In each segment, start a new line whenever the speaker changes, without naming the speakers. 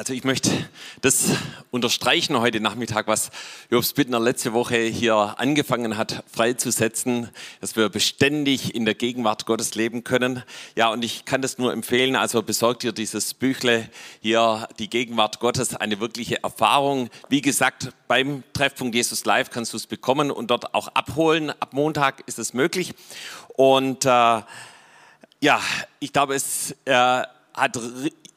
Also ich möchte das unterstreichen heute Nachmittag, was Jobs Bittner letzte Woche hier angefangen hat, freizusetzen, dass wir beständig in der Gegenwart Gottes leben können. Ja, und ich kann das nur empfehlen, also besorgt dir dieses Büchle hier, die Gegenwart Gottes, eine wirkliche Erfahrung. Wie gesagt, beim Treffpunkt Jesus Live kannst du es bekommen und dort auch abholen. Ab Montag ist es möglich. Und äh, ja, ich glaube, es äh, hat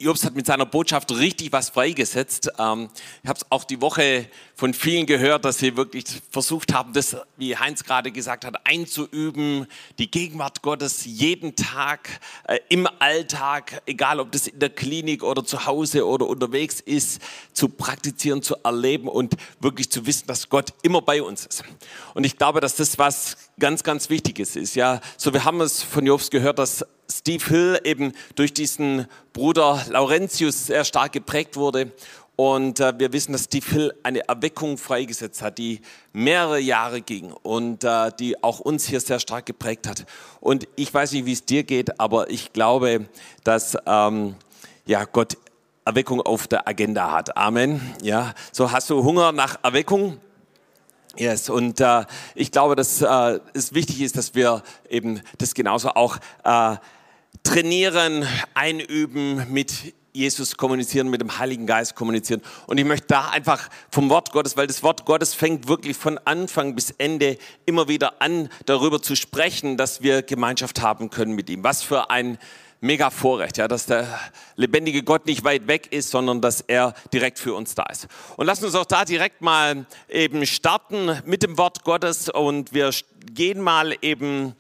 Jobs hat mit seiner Botschaft richtig was freigesetzt. Ähm, ich habe es auch die Woche von vielen gehört, dass sie wirklich versucht haben, das, wie Heinz gerade gesagt hat, einzuüben, die Gegenwart Gottes jeden Tag äh, im Alltag, egal ob das in der Klinik oder zu Hause oder unterwegs ist, zu praktizieren, zu erleben und wirklich zu wissen, dass Gott immer bei uns ist. Und ich glaube, dass das was ganz, ganz Wichtiges ist. Ja, so wir haben es von Jobs gehört, dass Steve Hill eben durch diesen Bruder Laurentius sehr stark geprägt wurde. Und äh, wir wissen, dass Steve Hill eine Erweckung freigesetzt hat, die mehrere Jahre ging und äh, die auch uns hier sehr stark geprägt hat. Und ich weiß nicht, wie es dir geht, aber ich glaube, dass ähm, ja, Gott Erweckung auf der Agenda hat. Amen. Ja, so hast du Hunger nach Erweckung? Yes, und äh, ich glaube, dass äh, es wichtig ist, dass wir eben das genauso auch äh, trainieren, einüben, mit Jesus kommunizieren, mit dem Heiligen Geist kommunizieren. Und ich möchte da einfach vom Wort Gottes, weil das Wort Gottes fängt wirklich von Anfang bis Ende immer wieder an, darüber zu sprechen, dass wir Gemeinschaft haben können mit ihm. Was für ein mega Vorrecht, ja, dass der lebendige Gott nicht weit weg ist, sondern dass er direkt für uns da ist. Und lassen uns auch da direkt mal eben starten mit dem Wort Gottes und wir gehen mal eben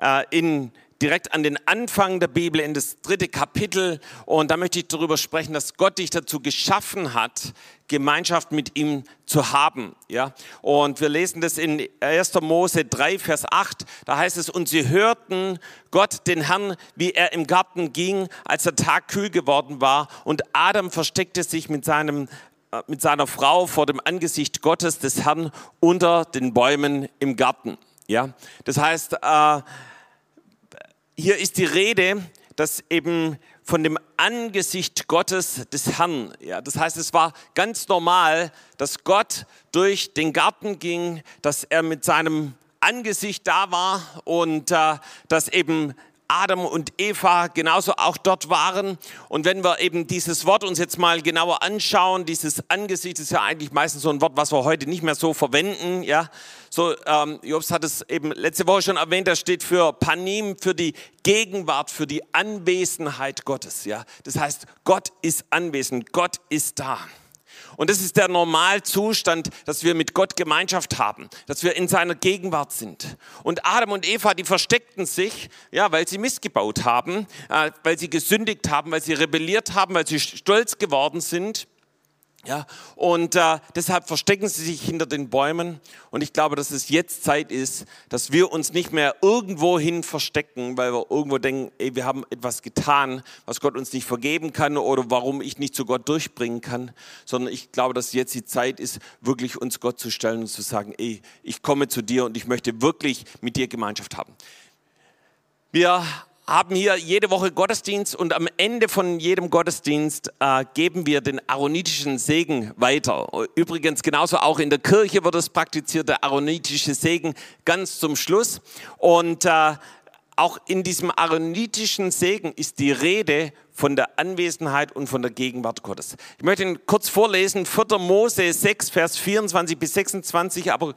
äh, in direkt an den Anfang der Bibel, in das dritte Kapitel. Und da möchte ich darüber sprechen, dass Gott dich dazu geschaffen hat, Gemeinschaft mit ihm zu haben. Ja? Und wir lesen das in 1. Mose 3, Vers 8. Da heißt es, und sie hörten Gott, den Herrn, wie er im Garten ging, als der Tag kühl geworden war. Und Adam versteckte sich mit seinem äh, mit seiner Frau vor dem Angesicht Gottes des Herrn unter den Bäumen im Garten. Ja, das heißt, äh, hier ist die Rede, dass eben von dem Angesicht Gottes des Herrn. Ja, das heißt, es war ganz normal, dass Gott durch den Garten ging, dass er mit seinem Angesicht da war und äh, dass eben Adam und Eva genauso auch dort waren. Und wenn wir eben dieses Wort uns jetzt mal genauer anschauen, dieses Angesicht ist ja eigentlich meistens so ein Wort, was wir heute nicht mehr so verwenden. Ja, so ähm, Jobs hat es eben letzte Woche schon erwähnt. Das steht für Panim, für die Gegenwart, für die Anwesenheit Gottes. Ja, das heißt, Gott ist anwesend, Gott ist da. Und das ist der Normalzustand, dass wir mit Gott Gemeinschaft haben, dass wir in seiner Gegenwart sind. Und Adam und Eva, die versteckten sich, ja, weil sie missgebaut haben, äh, weil sie gesündigt haben, weil sie rebelliert haben, weil sie stolz geworden sind. Ja, und äh, deshalb verstecken sie sich hinter den Bäumen. Und ich glaube, dass es jetzt Zeit ist, dass wir uns nicht mehr irgendwohin verstecken, weil wir irgendwo denken, ey, wir haben etwas getan, was Gott uns nicht vergeben kann oder warum ich nicht zu Gott durchbringen kann, sondern ich glaube, dass jetzt die Zeit ist, wirklich uns Gott zu stellen und zu sagen, ey, ich komme zu dir und ich möchte wirklich mit dir Gemeinschaft haben. Wir haben hier jede Woche Gottesdienst und am Ende von jedem Gottesdienst äh, geben wir den aaronitischen Segen weiter. Übrigens genauso auch in der Kirche wird es praktiziert, der aaronitische Segen ganz zum Schluss. Und äh, auch in diesem aaronitischen Segen ist die Rede von der Anwesenheit und von der Gegenwart Gottes. Ich möchte ihn kurz vorlesen, 4. Mose 6, Vers 24 bis 26, aber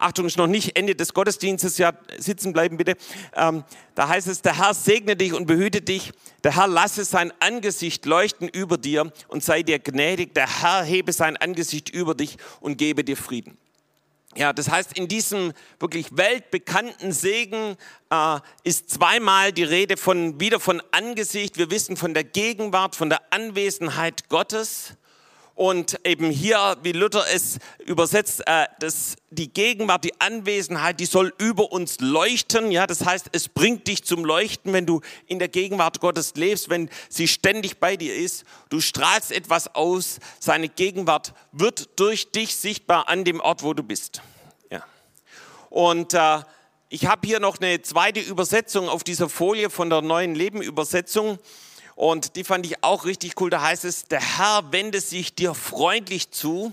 Achtung, ist noch nicht Ende des Gottesdienstes, ja, sitzen bleiben bitte. Ähm, da heißt es, der Herr segne dich und behüte dich. Der Herr lasse sein Angesicht leuchten über dir und sei dir gnädig. Der Herr hebe sein Angesicht über dich und gebe dir Frieden. Ja, das heißt, in diesem wirklich weltbekannten Segen äh, ist zweimal die Rede von, wieder von Angesicht. Wir wissen von der Gegenwart, von der Anwesenheit Gottes. Und eben hier, wie Luther es übersetzt, äh, dass die Gegenwart, die Anwesenheit, die soll über uns leuchten. Ja, das heißt, es bringt dich zum Leuchten, wenn du in der Gegenwart Gottes lebst, wenn sie ständig bei dir ist. Du strahlst etwas aus. Seine Gegenwart wird durch dich sichtbar an dem Ort, wo du bist. Ja. Und äh, ich habe hier noch eine zweite Übersetzung auf dieser Folie von der neuen Leben Übersetzung. Und die fand ich auch richtig cool. Da heißt es, der Herr wende sich dir freundlich zu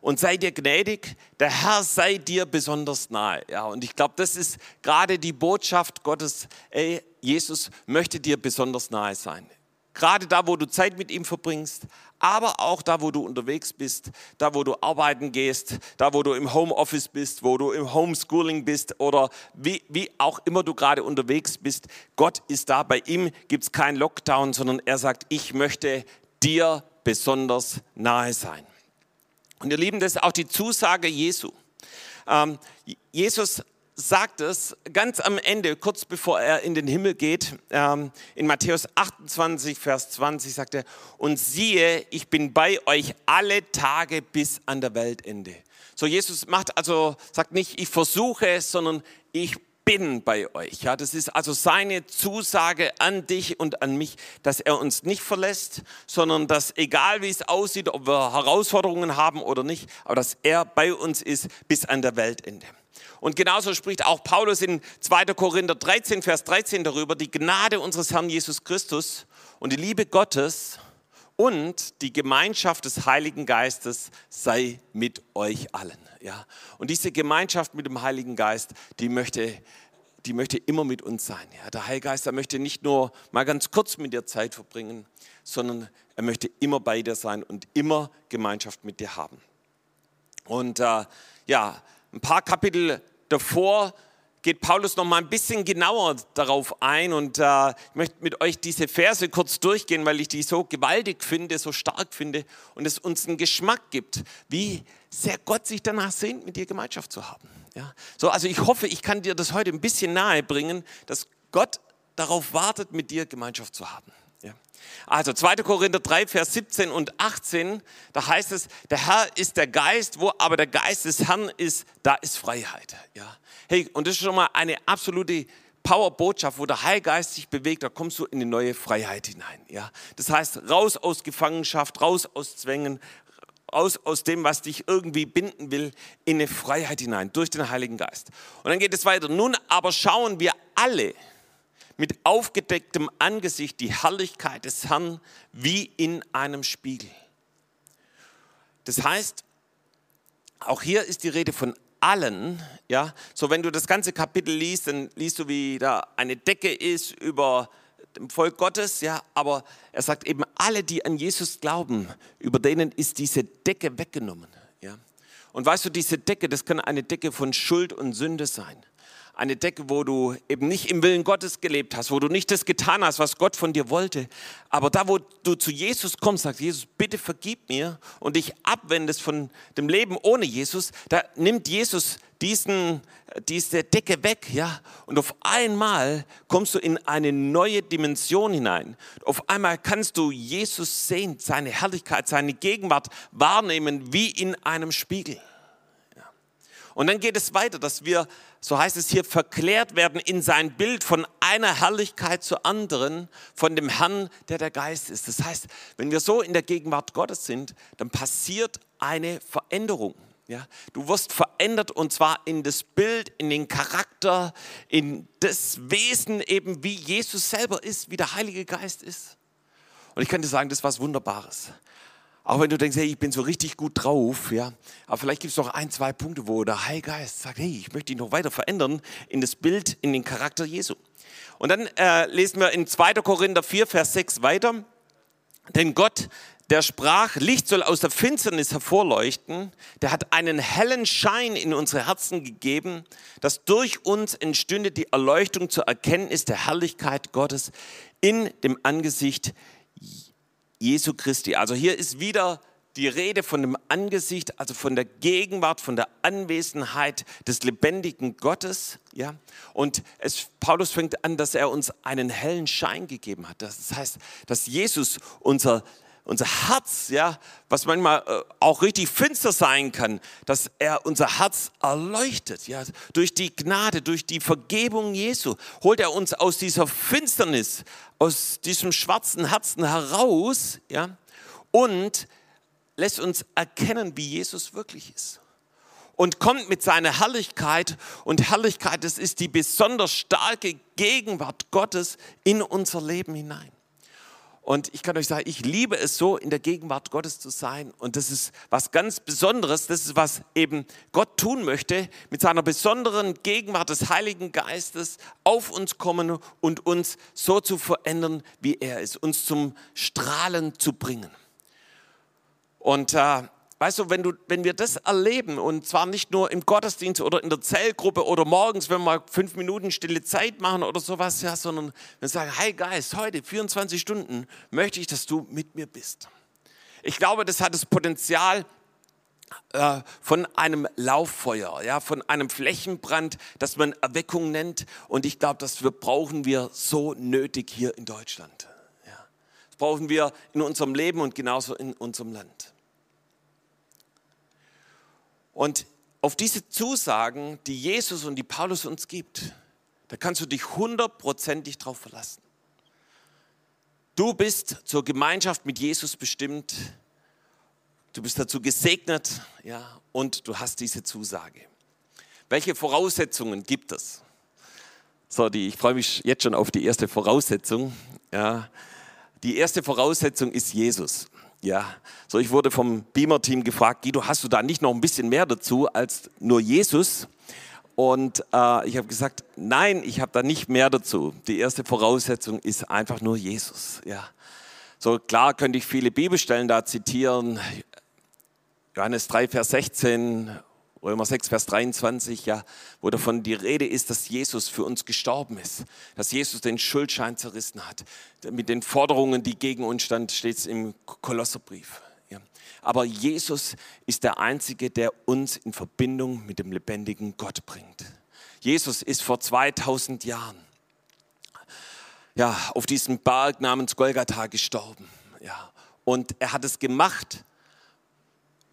und sei dir gnädig. Der Herr sei dir besonders nahe. Ja, und ich glaube, das ist gerade die Botschaft Gottes. Ey, Jesus möchte dir besonders nahe sein. Gerade da, wo du Zeit mit ihm verbringst, aber auch da, wo du unterwegs bist, da, wo du arbeiten gehst, da, wo du im Homeoffice bist, wo du im Homeschooling bist oder wie, wie auch immer du gerade unterwegs bist. Gott ist da. Bei ihm gibt es keinen Lockdown, sondern er sagt, ich möchte dir besonders nahe sein. Und ihr Lieben, das ist auch die Zusage Jesu. Ähm, Jesus sagt es ganz am Ende, kurz bevor er in den Himmel geht, ähm, in Matthäus 28, Vers 20 sagt er, und siehe, ich bin bei euch alle Tage bis an der Weltende. So Jesus macht also, sagt nicht, ich versuche sondern ich bin bei euch. Ja, das ist also seine Zusage an dich und an mich, dass er uns nicht verlässt, sondern dass egal wie es aussieht, ob wir Herausforderungen haben oder nicht, aber dass er bei uns ist bis an der Weltende. Und genauso spricht auch Paulus in 2. Korinther 13, Vers 13 darüber, die Gnade unseres Herrn Jesus Christus und die Liebe Gottes und die Gemeinschaft des Heiligen Geistes sei mit euch allen. Ja? Und diese Gemeinschaft mit dem Heiligen Geist, die möchte, die möchte immer mit uns sein. Ja? Der Heilige Geist, der möchte nicht nur mal ganz kurz mit dir Zeit verbringen, sondern er möchte immer bei dir sein und immer Gemeinschaft mit dir haben. Und äh, ja, ein paar Kapitel davor geht Paulus noch mal ein bisschen genauer darauf ein und äh, ich möchte mit euch diese Verse kurz durchgehen, weil ich die so gewaltig finde, so stark finde und es uns einen Geschmack gibt, wie sehr Gott sich danach sehnt, mit dir Gemeinschaft zu haben. Ja? So, also ich hoffe, ich kann dir das heute ein bisschen nahe bringen, dass Gott darauf wartet, mit dir Gemeinschaft zu haben. Ja. Also 2. Korinther 3, Vers 17 und 18, da heißt es, der Herr ist der Geist, wo aber der Geist des Herrn ist, da ist Freiheit. Ja. Hey, und das ist schon mal eine absolute Powerbotschaft, wo der Heilgeist sich bewegt, da kommst du in eine neue Freiheit hinein. Ja. Das heißt, raus aus Gefangenschaft, raus aus Zwängen, raus aus dem, was dich irgendwie binden will, in eine Freiheit hinein, durch den Heiligen Geist. Und dann geht es weiter. Nun aber schauen wir alle, mit aufgedecktem Angesicht die Herrlichkeit des Herrn wie in einem Spiegel. Das heißt, auch hier ist die Rede von allen, ja. So, wenn du das ganze Kapitel liest, dann liest du, wie da eine Decke ist über dem Volk Gottes, ja. Aber er sagt eben, alle, die an Jesus glauben, über denen ist diese Decke weggenommen, ja. Und weißt du, diese Decke, das kann eine Decke von Schuld und Sünde sein eine Decke, wo du eben nicht im Willen Gottes gelebt hast, wo du nicht das getan hast, was Gott von dir wollte. Aber da, wo du zu Jesus kommst, sagst Jesus, bitte vergib mir und dich abwendest von dem Leben ohne Jesus, da nimmt Jesus diesen, diese Decke weg, ja, und auf einmal kommst du in eine neue Dimension hinein. Auf einmal kannst du Jesus sehen, seine Herrlichkeit, seine Gegenwart wahrnehmen wie in einem Spiegel. Und dann geht es weiter, dass wir, so heißt es hier, verklärt werden in sein Bild von einer Herrlichkeit zur anderen, von dem Herrn, der der Geist ist. Das heißt, wenn wir so in der Gegenwart Gottes sind, dann passiert eine Veränderung. Ja, du wirst verändert und zwar in das Bild, in den Charakter, in das Wesen eben, wie Jesus selber ist, wie der Heilige Geist ist. Und ich dir sagen, das ist was Wunderbares. Auch wenn du denkst, hey, ich bin so richtig gut drauf, ja. Aber vielleicht gibt es noch ein, zwei Punkte, wo der Heilige Geist sagt, hey, ich möchte dich noch weiter verändern in das Bild, in den Charakter Jesu. Und dann äh, lesen wir in 2. Korinther 4, Vers 6 weiter. Denn Gott, der sprach, Licht soll aus der Finsternis hervorleuchten, der hat einen hellen Schein in unsere Herzen gegeben, dass durch uns entstünde die Erleuchtung zur Erkenntnis der Herrlichkeit Gottes in dem Angesicht Jesu Christi. Also hier ist wieder die Rede von dem Angesicht, also von der Gegenwart, von der Anwesenheit des lebendigen Gottes. Ja? Und es, Paulus fängt an, dass er uns einen hellen Schein gegeben hat. Das heißt, dass Jesus unser unser Herz, ja, was manchmal äh, auch richtig finster sein kann, dass er unser Herz erleuchtet, ja, durch die Gnade, durch die Vergebung Jesu, holt er uns aus dieser Finsternis, aus diesem schwarzen Herzen heraus, ja, und lässt uns erkennen, wie Jesus wirklich ist. Und kommt mit seiner Herrlichkeit, und Herrlichkeit, das ist die besonders starke Gegenwart Gottes in unser Leben hinein. Und ich kann euch sagen, ich liebe es so, in der Gegenwart Gottes zu sein. Und das ist was ganz Besonderes. Das ist, was eben Gott tun möchte, mit seiner besonderen Gegenwart des Heiligen Geistes auf uns kommen und uns so zu verändern, wie er ist, uns zum Strahlen zu bringen. Und äh, Weißt du, wenn, du, wenn wir das erleben, und zwar nicht nur im Gottesdienst oder in der Zellgruppe oder morgens, wenn wir mal fünf Minuten stille Zeit machen oder sowas, ja, sondern wir sagen, hey Geist, heute 24 Stunden möchte ich, dass du mit mir bist. Ich glaube, das hat das Potenzial äh, von einem Lauffeuer, ja, von einem Flächenbrand, das man Erweckung nennt. Und ich glaube, das brauchen wir so nötig hier in Deutschland. Ja. Das brauchen wir in unserem Leben und genauso in unserem Land. Und auf diese Zusagen, die Jesus und die Paulus uns gibt, da kannst du dich hundertprozentig drauf verlassen. Du bist zur Gemeinschaft mit Jesus bestimmt. Du bist dazu gesegnet, ja, und du hast diese Zusage. Welche Voraussetzungen gibt es? So, die, ich freue mich jetzt schon auf die erste Voraussetzung. Ja, die erste Voraussetzung ist Jesus. Ja, so ich wurde vom Beamer-Team gefragt, Guido, hast du da nicht noch ein bisschen mehr dazu als nur Jesus? Und äh, ich habe gesagt, nein, ich habe da nicht mehr dazu. Die erste Voraussetzung ist einfach nur Jesus. Ja, so klar könnte ich viele Bibelstellen da zitieren. Johannes 3, Vers 16 Römer 6, Vers 23, ja, wo davon die Rede ist, dass Jesus für uns gestorben ist, dass Jesus den Schuldschein zerrissen hat. Mit den Forderungen, die gegen uns stand, steht es im Kolosserbrief. Ja. Aber Jesus ist der Einzige, der uns in Verbindung mit dem lebendigen Gott bringt. Jesus ist vor 2000 Jahren ja, auf diesem Berg namens Golgatha gestorben. Ja. Und er hat es gemacht,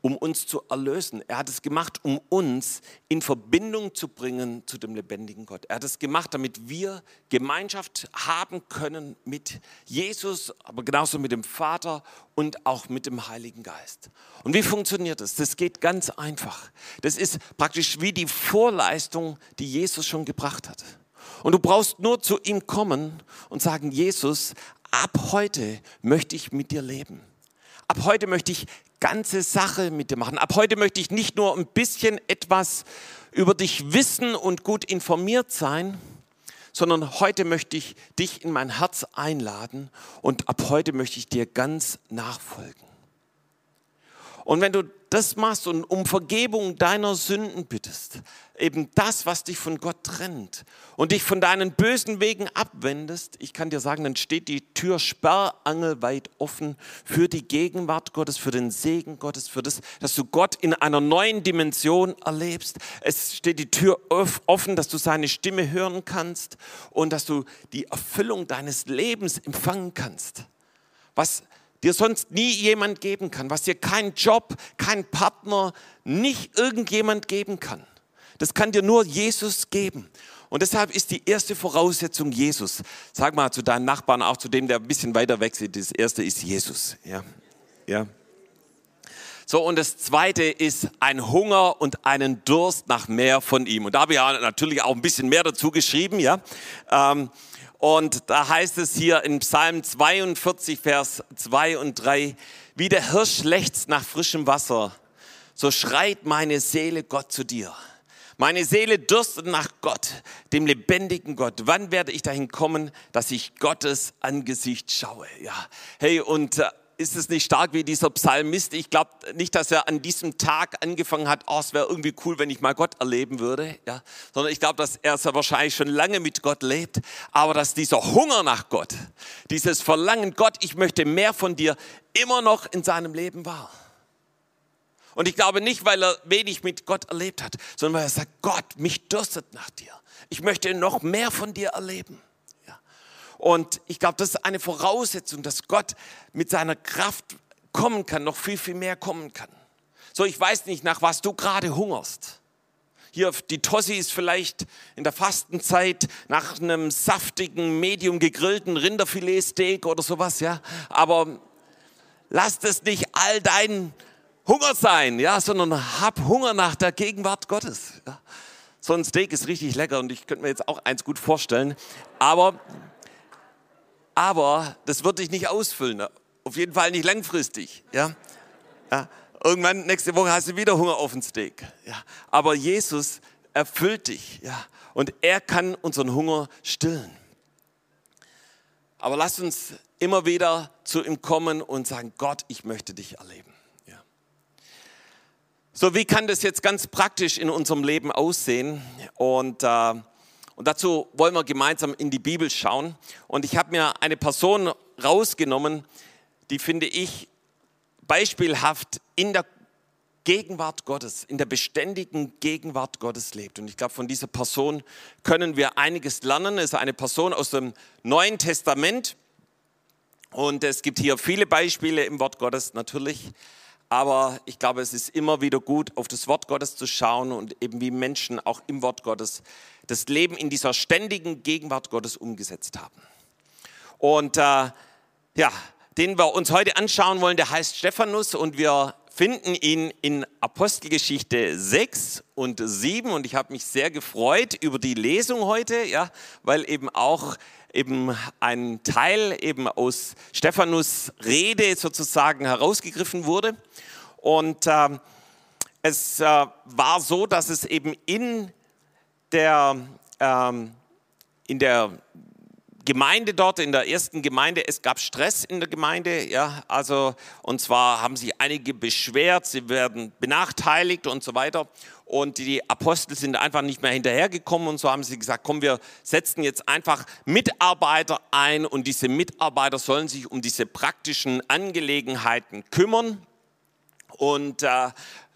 um uns zu erlösen. Er hat es gemacht, um uns in Verbindung zu bringen zu dem lebendigen Gott. Er hat es gemacht, damit wir Gemeinschaft haben können mit Jesus, aber genauso mit dem Vater und auch mit dem Heiligen Geist. Und wie funktioniert das? Das geht ganz einfach. Das ist praktisch wie die Vorleistung, die Jesus schon gebracht hat. Und du brauchst nur zu ihm kommen und sagen, Jesus, ab heute möchte ich mit dir leben. Ab heute möchte ich ganze Sache mit dir machen. Ab heute möchte ich nicht nur ein bisschen etwas über dich wissen und gut informiert sein, sondern heute möchte ich dich in mein Herz einladen und ab heute möchte ich dir ganz nachfolgen. Und wenn du das machst und um Vergebung deiner Sünden bittest, eben das, was dich von Gott trennt und dich von deinen bösen Wegen abwendest, ich kann dir sagen, dann steht die Tür sperrangelweit offen für die Gegenwart Gottes, für den Segen Gottes, für das, dass du Gott in einer neuen Dimension erlebst. Es steht die Tür offen, dass du seine Stimme hören kannst und dass du die Erfüllung deines Lebens empfangen kannst. Was dir sonst nie jemand geben kann, was dir kein Job, kein Partner, nicht irgendjemand geben kann. Das kann dir nur Jesus geben. Und deshalb ist die erste Voraussetzung Jesus. Sag mal zu deinen Nachbarn, auch zu dem, der ein bisschen weiter weg sieht. Das erste ist Jesus. Ja. Ja. So, und das zweite ist ein Hunger und einen Durst nach mehr von ihm. Und da habe ich natürlich auch ein bisschen mehr dazu geschrieben, ja. Ähm, und da heißt es hier in Psalm 42, Vers 2 und 3, wie der Hirsch lechzt nach frischem Wasser, so schreit meine Seele Gott zu dir. Meine Seele dürstet nach Gott, dem lebendigen Gott. Wann werde ich dahin kommen, dass ich Gottes Angesicht schaue? Ja, hey, und äh, ist es nicht stark wie dieser Psalmist? Ich glaube nicht, dass er an diesem Tag angefangen hat, oh, es wäre irgendwie cool, wenn ich mal Gott erleben würde, ja? sondern ich glaube, dass er wahrscheinlich schon lange mit Gott lebt, aber dass dieser Hunger nach Gott, dieses Verlangen, Gott, ich möchte mehr von dir, immer noch in seinem Leben war. Und ich glaube nicht, weil er wenig mit Gott erlebt hat, sondern weil er sagt, Gott, mich dürstet nach dir. Ich möchte noch mehr von dir erleben. Und ich glaube, das ist eine Voraussetzung, dass Gott mit seiner Kraft kommen kann, noch viel, viel mehr kommen kann. So, ich weiß nicht, nach was du gerade hungerst. Hier, die Tossi ist vielleicht in der Fastenzeit nach einem saftigen, medium gegrillten Rinderfiletsteak oder sowas, ja. Aber lass das nicht all dein Hunger sein, ja, sondern hab Hunger nach der Gegenwart Gottes. Ja. So ein Steak ist richtig lecker und ich könnte mir jetzt auch eins gut vorstellen. Aber aber das wird dich nicht ausfüllen. Auf jeden Fall nicht langfristig. Ja? ja? Irgendwann, nächste Woche hast du wieder Hunger auf den Steak. Ja? Aber Jesus erfüllt dich. Ja? Und er kann unseren Hunger stillen. Aber lasst uns immer wieder zu ihm kommen und sagen, Gott, ich möchte dich erleben. Ja. So, wie kann das jetzt ganz praktisch in unserem Leben aussehen? Und, äh, und dazu wollen wir gemeinsam in die Bibel schauen. Und ich habe mir eine Person rausgenommen, die finde ich beispielhaft in der Gegenwart Gottes, in der beständigen Gegenwart Gottes lebt. Und ich glaube, von dieser Person können wir einiges lernen. Es ist eine Person aus dem Neuen Testament. Und es gibt hier viele Beispiele im Wort Gottes natürlich. Aber ich glaube, es ist immer wieder gut, auf das Wort Gottes zu schauen und eben wie Menschen auch im Wort Gottes das Leben in dieser ständigen Gegenwart Gottes umgesetzt haben. Und äh, ja, den wir uns heute anschauen wollen, der heißt Stephanus und wir finden ihn in Apostelgeschichte 6 und 7 und ich habe mich sehr gefreut über die Lesung heute, ja, weil eben auch eben ein Teil eben aus Stephanus Rede sozusagen herausgegriffen wurde. Und äh, es äh, war so, dass es eben in der ähm, in der Gemeinde dort, in der ersten Gemeinde, es gab Stress in der Gemeinde, ja, also, und zwar haben sich einige beschwert, sie werden benachteiligt und so weiter. Und die Apostel sind einfach nicht mehr hinterhergekommen und so haben sie gesagt, komm, wir setzen jetzt einfach Mitarbeiter ein und diese Mitarbeiter sollen sich um diese praktischen Angelegenheiten kümmern. Und, äh,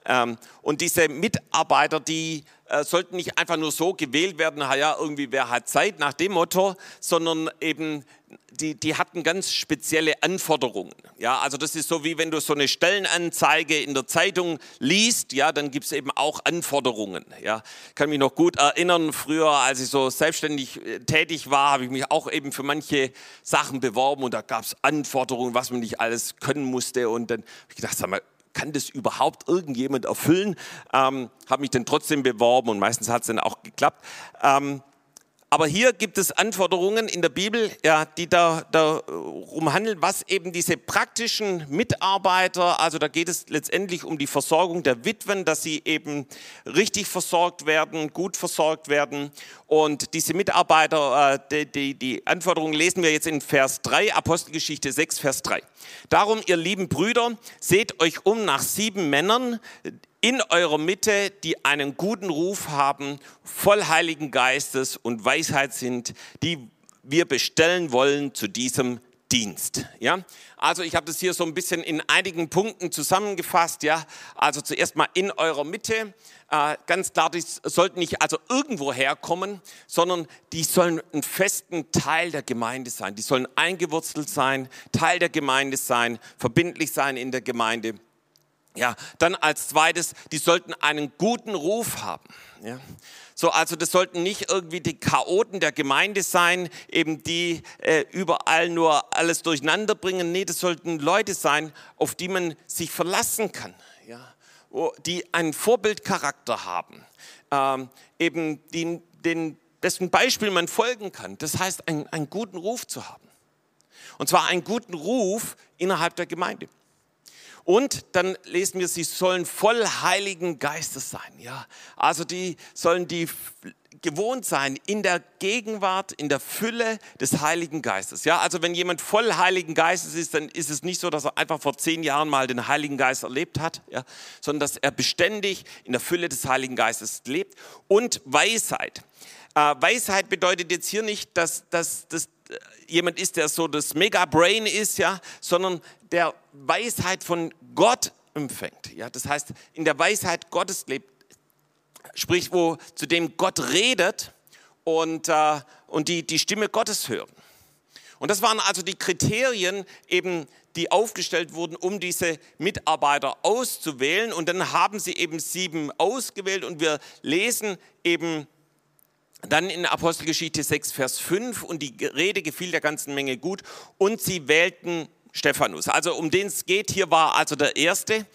ähm, und diese Mitarbeiter, die äh, sollten nicht einfach nur so gewählt werden, ja, irgendwie wer hat Zeit nach dem Motto, sondern eben die, die hatten ganz spezielle Anforderungen. Ja, also das ist so wie wenn du so eine Stellenanzeige in der Zeitung liest, ja, dann gibt es eben auch Anforderungen. Ja, kann mich noch gut erinnern, früher, als ich so selbstständig äh, tätig war, habe ich mich auch eben für manche Sachen beworben und da gab es Anforderungen, was man nicht alles können musste und dann habe ich gedacht, sag mal, kann das überhaupt irgendjemand erfüllen? Ähm, habe mich dann trotzdem beworben und meistens hat es dann auch geklappt. Ähm, aber hier gibt es Anforderungen in der Bibel, ja, die da, darum handeln, was eben diese praktischen Mitarbeiter, also da geht es letztendlich um die Versorgung der Witwen, dass sie eben richtig versorgt werden, gut versorgt werden. Und diese Mitarbeiter, äh, die, die, die Anforderungen lesen wir jetzt in Vers 3, Apostelgeschichte 6, Vers 3. Darum, ihr lieben Brüder, seht euch um nach sieben Männern, in eurer Mitte, die einen guten Ruf haben, voll Heiligen Geistes und Weisheit sind, die wir bestellen wollen zu diesem Dienst. Ja, also ich habe das hier so ein bisschen in einigen Punkten zusammengefasst. Ja, also zuerst mal in eurer Mitte. Äh, ganz klar, die sollten nicht also irgendwo herkommen, sondern die sollen einen festen Teil der Gemeinde sein. Die sollen eingewurzelt sein, Teil der Gemeinde sein, verbindlich sein in der Gemeinde. Ja, dann als zweites, die sollten einen guten Ruf haben. Ja. So, also das sollten nicht irgendwie die Chaoten der Gemeinde sein, eben die äh, überall nur alles durcheinander bringen. Nee, das sollten Leute sein, auf die man sich verlassen kann. Ja. Die einen Vorbildcharakter haben, ähm, eben die, den, dessen Beispiel man folgen kann. Das heißt, einen, einen guten Ruf zu haben. Und zwar einen guten Ruf innerhalb der Gemeinde. Und dann lesen wir, sie sollen voll Heiligen Geistes sein. Ja, also die sollen die gewohnt sein in der Gegenwart, in der Fülle des Heiligen Geistes. Ja, also wenn jemand voll Heiligen Geistes ist, dann ist es nicht so, dass er einfach vor zehn Jahren mal den Heiligen Geist erlebt hat, ja, sondern dass er beständig in der Fülle des Heiligen Geistes lebt und Weisheit. Äh, Weisheit bedeutet jetzt hier nicht, dass, dass, dass jemand ist, der so das Mega-Brain ist, ja, sondern der Weisheit von Gott empfängt. Ja, das heißt, in der Weisheit Gottes lebt, sprich, wo zu dem Gott redet und, äh, und die, die Stimme Gottes hören. Und das waren also die Kriterien, eben, die aufgestellt wurden, um diese Mitarbeiter auszuwählen. Und dann haben sie eben sieben ausgewählt und wir lesen eben dann in Apostelgeschichte 6, Vers 5, und die Rede gefiel der ganzen Menge gut, und sie wählten Stephanus. Also um den es geht, hier war also der Erste.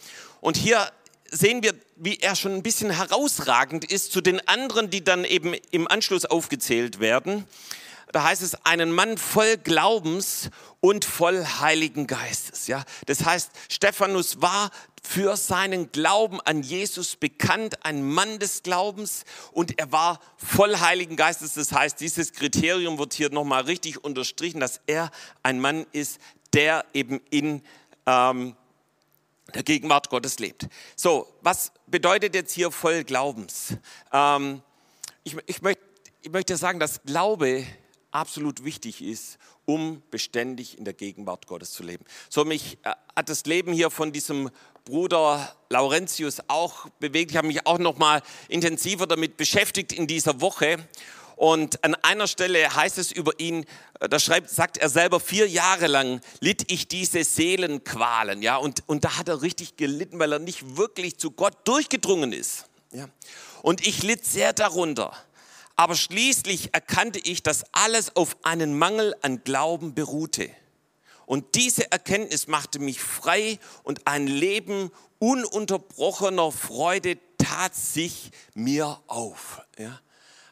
Und hier sehen wir, wie er schon ein bisschen herausragend ist zu den anderen, die dann eben im Anschluss aufgezählt werden. da heißt es, einen Mann voll Glaubens und voll Heiligen Geistes. Ja, das heißt, Stephanus war für seinen Glauben an Jesus bekannt, ein Mann des Glaubens und er war voll Heiligen Geistes. Das heißt, dieses Kriterium wird hier nochmal richtig unterstrichen, dass er ein Mann ist, der eben in ähm, der Gegenwart Gottes lebt. So, was bedeutet jetzt hier voll Glaubens? Ähm, ich, ich, möchte, ich möchte sagen, dass Glaube absolut wichtig ist, um beständig in der Gegenwart Gottes zu leben. So mich äh, hat das Leben hier von diesem Bruder Laurentius auch bewegt. Ich habe mich auch noch mal intensiver damit beschäftigt in dieser Woche. Und an einer Stelle heißt es über ihn, äh, da schreibt, sagt er selber, vier Jahre lang litt ich diese Seelenqualen. Ja, und, und da hat er richtig gelitten, weil er nicht wirklich zu Gott durchgedrungen ist. Ja. Und ich litt sehr darunter. Aber schließlich erkannte ich, dass alles auf einen Mangel an Glauben beruhte. Und diese Erkenntnis machte mich frei und ein Leben ununterbrochener Freude tat sich mir auf. Ja?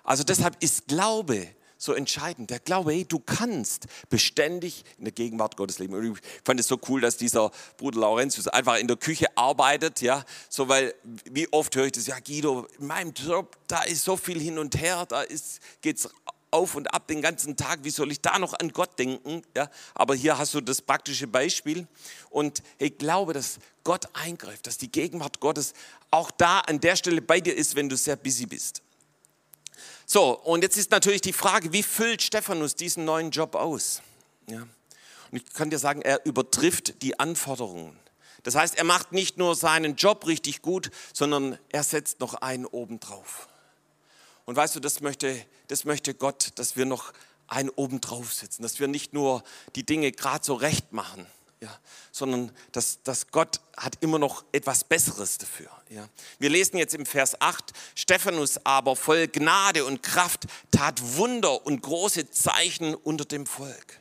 Also deshalb ist Glaube so entscheidend. Der Glaube, hey, du kannst beständig in der Gegenwart Gottes leben. Und ich fand es so cool, dass dieser Bruder Laurentius einfach in der Küche arbeitet, ja, so weil, wie oft höre ich das, ja Guido, in meinem Job, da ist so viel hin und her, da geht es auf und ab den ganzen Tag, wie soll ich da noch an Gott denken? Ja, aber hier hast du das praktische Beispiel und ich glaube, dass Gott eingreift, dass die Gegenwart Gottes auch da an der Stelle bei dir ist, wenn du sehr busy bist. So, und jetzt ist natürlich die Frage, wie füllt Stephanus diesen neuen Job aus? Ja. Und ich kann dir sagen, er übertrifft die Anforderungen. Das heißt, er macht nicht nur seinen Job richtig gut, sondern er setzt noch einen obendrauf. Und weißt du, das möchte, das möchte Gott, dass wir noch einen obendrauf setzen, dass wir nicht nur die Dinge gerade so recht machen, ja, sondern dass, dass Gott hat immer noch etwas Besseres dafür. Ja. Wir lesen jetzt im Vers 8, Stephanus aber voll Gnade und Kraft tat Wunder und große Zeichen unter dem Volk.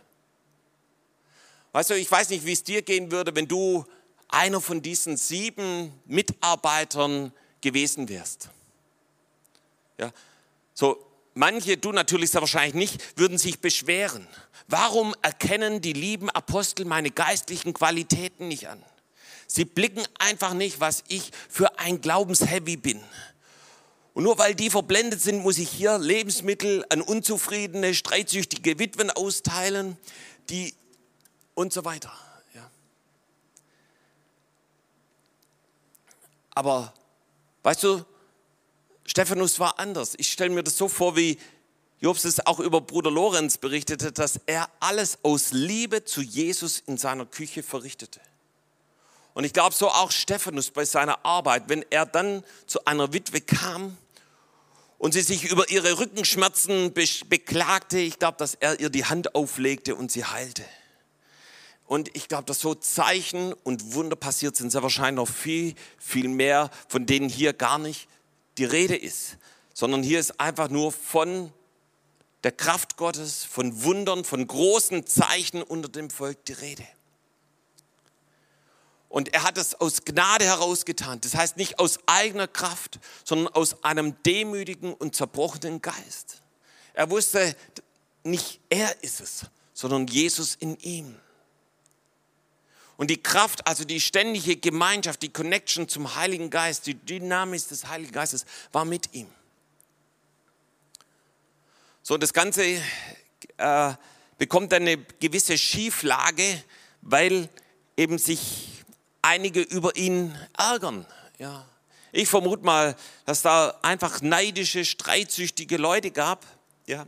Weißt du, ich weiß nicht, wie es dir gehen würde, wenn du einer von diesen sieben Mitarbeitern gewesen wärst. Ja, so manche, du natürlich sehr wahrscheinlich nicht, würden sich beschweren. Warum erkennen die lieben Apostel meine geistlichen Qualitäten nicht an? Sie blicken einfach nicht, was ich für ein Glaubensheavy bin. Und nur weil die verblendet sind, muss ich hier Lebensmittel an unzufriedene, streitsüchtige Witwen austeilen, die und so weiter. Ja. Aber weißt du, Stephanus war anders. Ich stelle mir das so vor, wie Jobs es auch über Bruder Lorenz berichtete, dass er alles aus Liebe zu Jesus in seiner Küche verrichtete. Und ich glaube, so auch Stephanus bei seiner Arbeit, wenn er dann zu einer Witwe kam und sie sich über ihre Rückenschmerzen beklagte, ich glaube, dass er ihr die Hand auflegte und sie heilte. Und ich glaube, dass so Zeichen und Wunder passiert sind, sehr wahrscheinlich noch viel, viel mehr, von denen hier gar nicht die Rede ist, sondern hier ist einfach nur von der Kraft Gottes, von Wundern, von großen Zeichen unter dem Volk die Rede. Und er hat es aus Gnade herausgetan. Das heißt nicht aus eigener Kraft, sondern aus einem demütigen und zerbrochenen Geist. Er wusste, nicht er ist es, sondern Jesus in ihm. Und die Kraft, also die ständige Gemeinschaft, die Connection zum Heiligen Geist, die Dynamik des Heiligen Geistes war mit ihm. So, das Ganze äh, bekommt eine gewisse Schieflage, weil eben sich einige über ihn ärgern. Ja. Ich vermute mal, dass da einfach neidische, streitsüchtige Leute gab. Ja.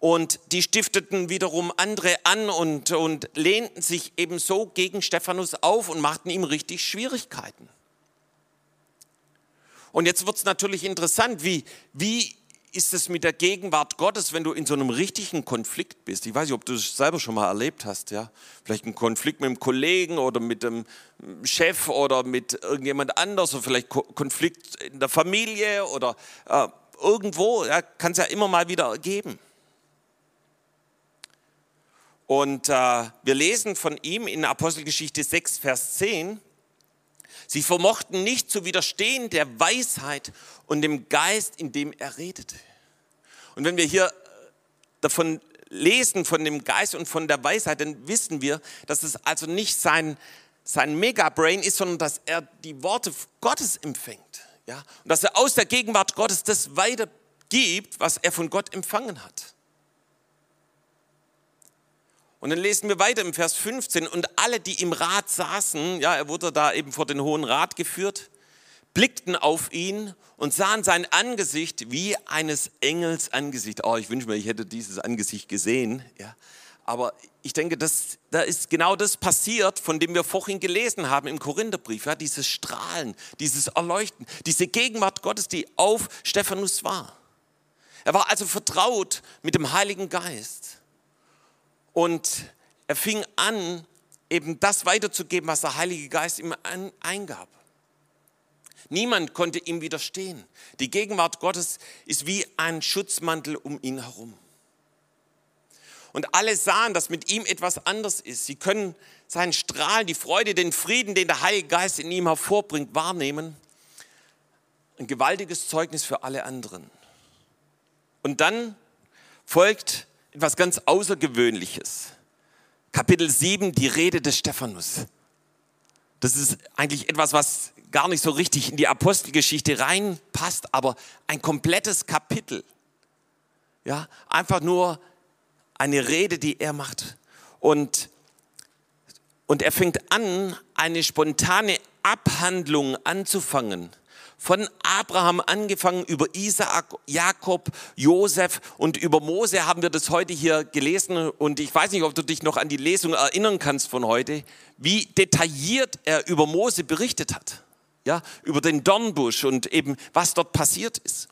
Und die stifteten wiederum andere an und, und lehnten sich ebenso gegen Stephanus auf und machten ihm richtig Schwierigkeiten. Und jetzt wird es natürlich interessant, wie, wie ist es mit der Gegenwart Gottes, wenn du in so einem richtigen Konflikt bist? Ich weiß nicht, ob du das selber schon mal erlebt hast, ja? Vielleicht ein Konflikt mit einem Kollegen oder mit dem Chef oder mit irgendjemand anders oder vielleicht Konflikt in der Familie oder äh, irgendwo, ja, kann es ja immer mal wieder geben. Und äh, wir lesen von ihm in Apostelgeschichte 6, Vers 10. Sie vermochten nicht zu widerstehen der Weisheit und dem Geist, in dem er redete. Und wenn wir hier äh, davon lesen von dem Geist und von der Weisheit, dann wissen wir, dass es also nicht sein, sein Megabrain ist, sondern dass er die Worte Gottes empfängt. Ja? Und dass er aus der Gegenwart Gottes das weitergibt, was er von Gott empfangen hat. Und dann lesen wir weiter im Vers 15. Und alle, die im Rat saßen, ja, er wurde da eben vor den Hohen Rat geführt, blickten auf ihn und sahen sein Angesicht wie eines Engels Angesicht. Oh, ich wünsche mir, ich hätte dieses Angesicht gesehen. Ja. Aber ich denke, das, da ist genau das passiert, von dem wir vorhin gelesen haben im Korintherbrief. Ja, dieses Strahlen, dieses Erleuchten, diese Gegenwart Gottes, die auf Stephanus war. Er war also vertraut mit dem Heiligen Geist. Und er fing an, eben das weiterzugeben, was der Heilige Geist ihm eingab. Niemand konnte ihm widerstehen. Die Gegenwart Gottes ist wie ein Schutzmantel um ihn herum. Und alle sahen, dass mit ihm etwas anders ist. Sie können seinen Strahl, die Freude, den Frieden, den der Heilige Geist in ihm hervorbringt, wahrnehmen. Ein gewaltiges Zeugnis für alle anderen. Und dann folgt etwas ganz Außergewöhnliches. Kapitel 7, die Rede des Stephanus. Das ist eigentlich etwas, was gar nicht so richtig in die Apostelgeschichte reinpasst, aber ein komplettes Kapitel. Ja, einfach nur eine Rede, die er macht. Und, und er fängt an, eine spontane Abhandlung anzufangen von Abraham angefangen über Isaak, Jakob, Josef und über Mose haben wir das heute hier gelesen. Und ich weiß nicht, ob du dich noch an die Lesung erinnern kannst von heute, wie detailliert er über Mose berichtet hat. Ja, über den Dornbusch und eben was dort passiert ist.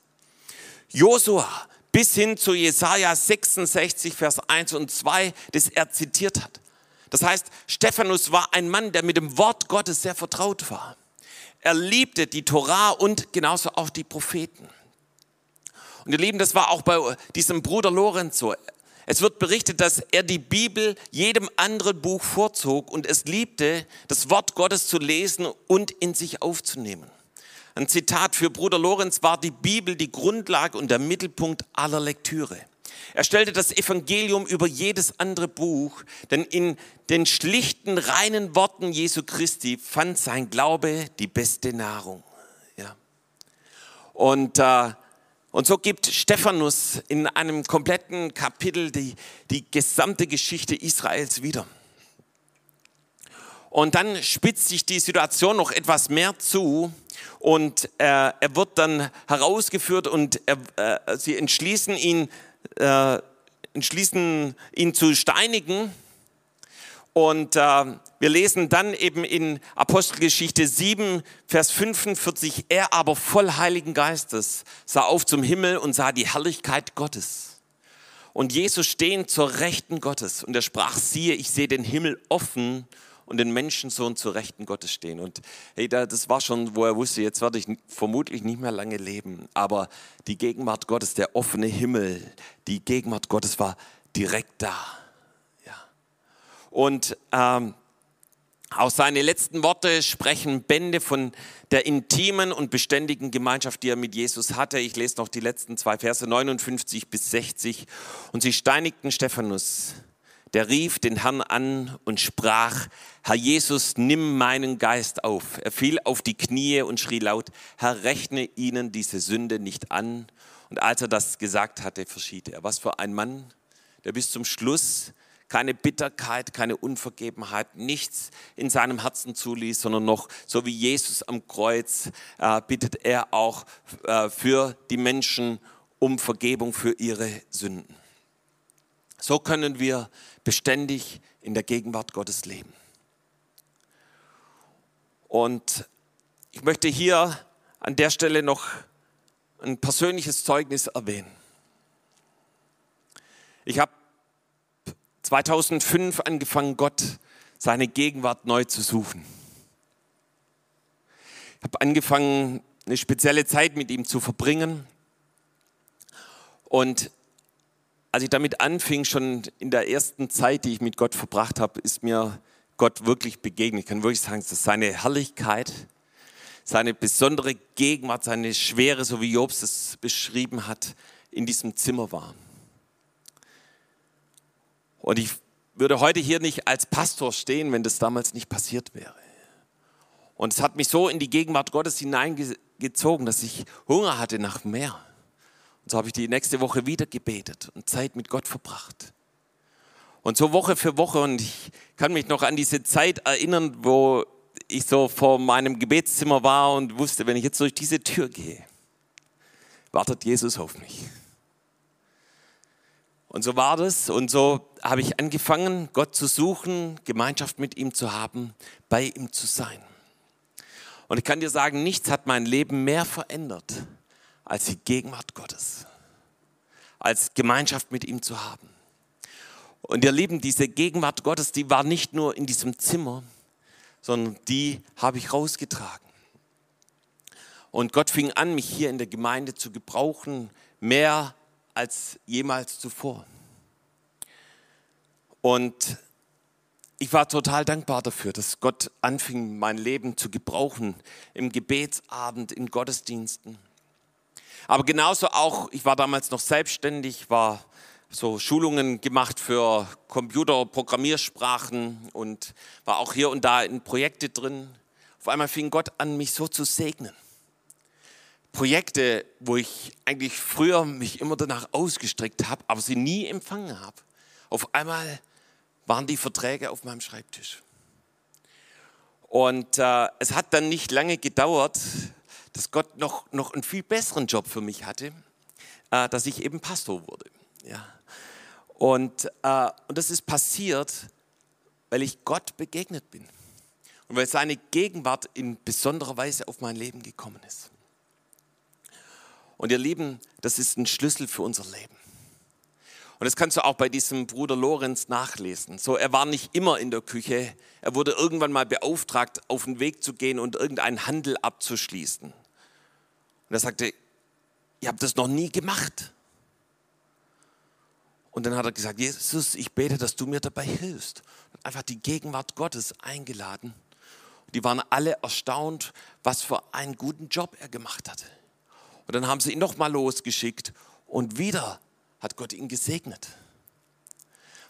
Josua bis hin zu Jesaja 66, Vers 1 und 2, das er zitiert hat. Das heißt, Stephanus war ein Mann, der mit dem Wort Gottes sehr vertraut war. Er liebte die Torah und genauso auch die Propheten. Und ihr Lieben, das war auch bei diesem Bruder Lorenz so. Es wird berichtet, dass er die Bibel jedem anderen Buch vorzog und es liebte, das Wort Gottes zu lesen und in sich aufzunehmen. Ein Zitat für Bruder Lorenz war die Bibel die Grundlage und der Mittelpunkt aller Lektüre. Er stellte das Evangelium über jedes andere Buch, denn in den schlichten, reinen Worten Jesu Christi fand sein Glaube die beste Nahrung. Ja. Und, äh, und so gibt Stephanus in einem kompletten Kapitel die, die gesamte Geschichte Israels wieder. Und dann spitzt sich die Situation noch etwas mehr zu und äh, er wird dann herausgeführt und er, äh, sie entschließen ihn äh, entschließen, ihn zu steinigen. Und äh, wir lesen dann eben in Apostelgeschichte 7, Vers 45, er aber voll Heiligen Geistes sah auf zum Himmel und sah die Herrlichkeit Gottes. Und Jesus stehen zur Rechten Gottes. Und er sprach, siehe, ich sehe den Himmel offen und den Menschensohn zur Rechten Gottes stehen. Und hey, das war schon, wo er wusste, jetzt werde ich vermutlich nicht mehr lange leben. Aber die Gegenwart Gottes, der offene Himmel, die Gegenwart Gottes war direkt da. Ja. Und ähm, auch seine letzten Worte sprechen Bände von der intimen und beständigen Gemeinschaft, die er mit Jesus hatte. Ich lese noch die letzten zwei Verse 59 bis 60. Und sie steinigten Stephanus der rief den Herrn an und sprach, Herr Jesus, nimm meinen Geist auf. Er fiel auf die Knie und schrie laut, Herr, rechne ihnen diese Sünde nicht an. Und als er das gesagt hatte, verschied er. Was für ein Mann, der bis zum Schluss keine Bitterkeit, keine Unvergebenheit, nichts in seinem Herzen zuließ, sondern noch, so wie Jesus am Kreuz, äh, bittet er auch äh, für die Menschen um Vergebung für ihre Sünden. So können wir beständig in der Gegenwart Gottes leben. Und ich möchte hier an der Stelle noch ein persönliches Zeugnis erwähnen. Ich habe 2005 angefangen, Gott seine Gegenwart neu zu suchen. Ich habe angefangen, eine spezielle Zeit mit ihm zu verbringen. Und als ich damit anfing, schon in der ersten Zeit, die ich mit Gott verbracht habe, ist mir Gott wirklich begegnet. Ich kann wirklich sagen, dass seine Herrlichkeit, seine besondere Gegenwart, seine Schwere, so wie Jobs es beschrieben hat, in diesem Zimmer war. Und ich würde heute hier nicht als Pastor stehen, wenn das damals nicht passiert wäre. Und es hat mich so in die Gegenwart Gottes hineingezogen, dass ich Hunger hatte nach mehr. Und so habe ich die nächste Woche wieder gebetet und Zeit mit Gott verbracht. Und so Woche für Woche, und ich kann mich noch an diese Zeit erinnern, wo ich so vor meinem Gebetszimmer war und wusste, wenn ich jetzt durch diese Tür gehe, wartet Jesus auf mich. Und so war das. Und so habe ich angefangen, Gott zu suchen, Gemeinschaft mit ihm zu haben, bei ihm zu sein. Und ich kann dir sagen, nichts hat mein Leben mehr verändert als die Gegenwart Gottes, als Gemeinschaft mit ihm zu haben. Und ihr Lieben, diese Gegenwart Gottes, die war nicht nur in diesem Zimmer, sondern die habe ich rausgetragen. Und Gott fing an, mich hier in der Gemeinde zu gebrauchen, mehr als jemals zuvor. Und ich war total dankbar dafür, dass Gott anfing, mein Leben zu gebrauchen im Gebetsabend, in Gottesdiensten. Aber genauso auch, ich war damals noch selbstständig, war so Schulungen gemacht für Computer, Programmiersprachen und war auch hier und da in Projekte drin. Auf einmal fing Gott an, mich so zu segnen. Projekte, wo ich eigentlich früher mich immer danach ausgestreckt habe, aber sie nie empfangen habe. Auf einmal waren die Verträge auf meinem Schreibtisch. Und äh, es hat dann nicht lange gedauert, dass Gott noch, noch einen viel besseren Job für mich hatte, äh, dass ich eben Pastor wurde. Ja. Und, äh, und das ist passiert, weil ich Gott begegnet bin und weil seine Gegenwart in besonderer Weise auf mein Leben gekommen ist. Und ihr Lieben, das ist ein Schlüssel für unser Leben. Und das kannst du auch bei diesem Bruder Lorenz nachlesen. So, er war nicht immer in der Küche. Er wurde irgendwann mal beauftragt, auf den Weg zu gehen und irgendeinen Handel abzuschließen. Und er sagte, ihr habt das noch nie gemacht. Und dann hat er gesagt, Jesus, ich bete, dass du mir dabei hilfst. Und einfach die Gegenwart Gottes eingeladen. Die waren alle erstaunt, was für einen guten Job er gemacht hatte. Und dann haben sie ihn nochmal losgeschickt und wieder hat Gott ihn gesegnet.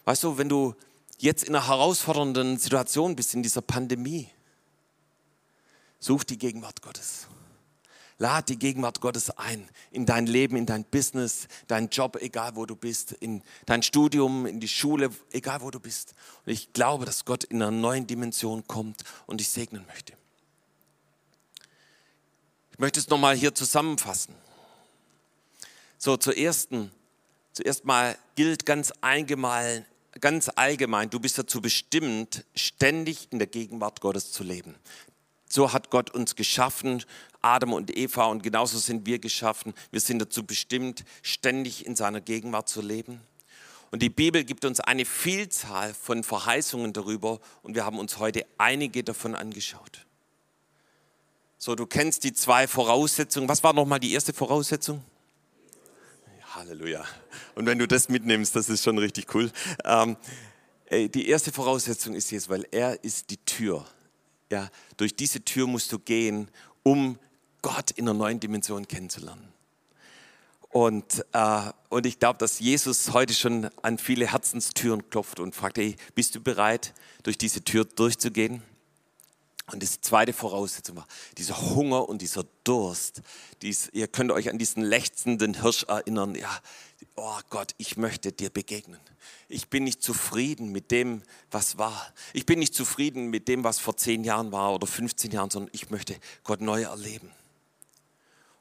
Weißt du, wenn du jetzt in einer herausfordernden Situation bist, in dieser Pandemie, such die Gegenwart Gottes. Lad die Gegenwart Gottes ein in dein Leben, in dein Business, dein Job, egal wo du bist, in dein Studium, in die Schule, egal wo du bist. Und ich glaube, dass Gott in einer neuen Dimension kommt und dich segnen möchte. Ich möchte es nochmal hier zusammenfassen. So, zur ersten, zuerst mal gilt ganz allgemein, ganz allgemein, du bist dazu bestimmt, ständig in der Gegenwart Gottes zu leben. So hat Gott uns geschaffen, Adam und Eva, und genauso sind wir geschaffen. Wir sind dazu bestimmt, ständig in seiner Gegenwart zu leben. Und die Bibel gibt uns eine Vielzahl von Verheißungen darüber und wir haben uns heute einige davon angeschaut. So, du kennst die zwei Voraussetzungen. Was war nochmal die erste Voraussetzung? Halleluja. Und wenn du das mitnimmst, das ist schon richtig cool. Ähm, die erste Voraussetzung ist jetzt, weil er ist die Tür. Ja, durch diese Tür musst du gehen, um Gott in einer neuen Dimension kennenzulernen. Und, äh, und ich glaube, dass Jesus heute schon an viele Herzenstüren klopft und fragt, hey, bist du bereit, durch diese Tür durchzugehen? Und die zweite Voraussetzung war dieser Hunger und dieser Durst. Dies, ihr könnt euch an diesen lechzenden Hirsch erinnern. Ja, oh Gott, ich möchte dir begegnen. Ich bin nicht zufrieden mit dem, was war. Ich bin nicht zufrieden mit dem, was vor zehn Jahren war oder 15 Jahren, sondern ich möchte Gott neu erleben.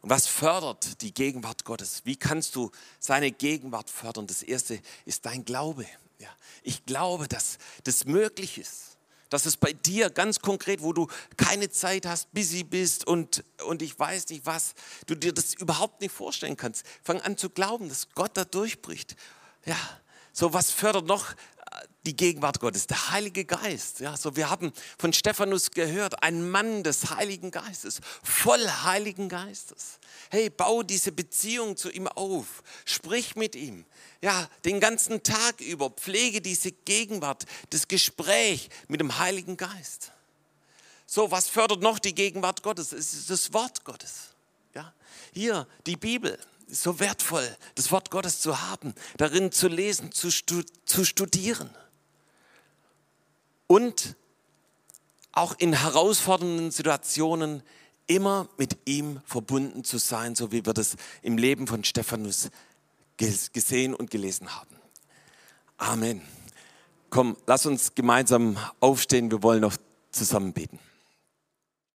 Und was fördert die Gegenwart Gottes? Wie kannst du seine Gegenwart fördern? Das erste ist dein Glaube. Ja, ich glaube, dass das möglich ist dass es bei dir ganz konkret, wo du keine Zeit hast, busy bist und, und ich weiß nicht was, du dir das überhaupt nicht vorstellen kannst. Fang an zu glauben, dass Gott da durchbricht. Ja, so was fördert noch die Gegenwart Gottes, der Heilige Geist. Ja, so wir haben von Stephanus gehört, ein Mann des Heiligen Geistes, voll Heiligen Geistes. Hey, bau diese Beziehung zu ihm auf, sprich mit ihm. Ja, den ganzen Tag über pflege diese Gegenwart, das Gespräch mit dem Heiligen Geist. So, was fördert noch die Gegenwart Gottes? Es ist das Wort Gottes. Ja, hier die Bibel. so wertvoll, das Wort Gottes zu haben, darin zu lesen, zu, zu studieren. Und auch in herausfordernden Situationen immer mit ihm verbunden zu sein, so wie wir das im Leben von Stephanus gesehen und gelesen haben. Amen. Komm, lass uns gemeinsam aufstehen, wir wollen noch zusammen beten.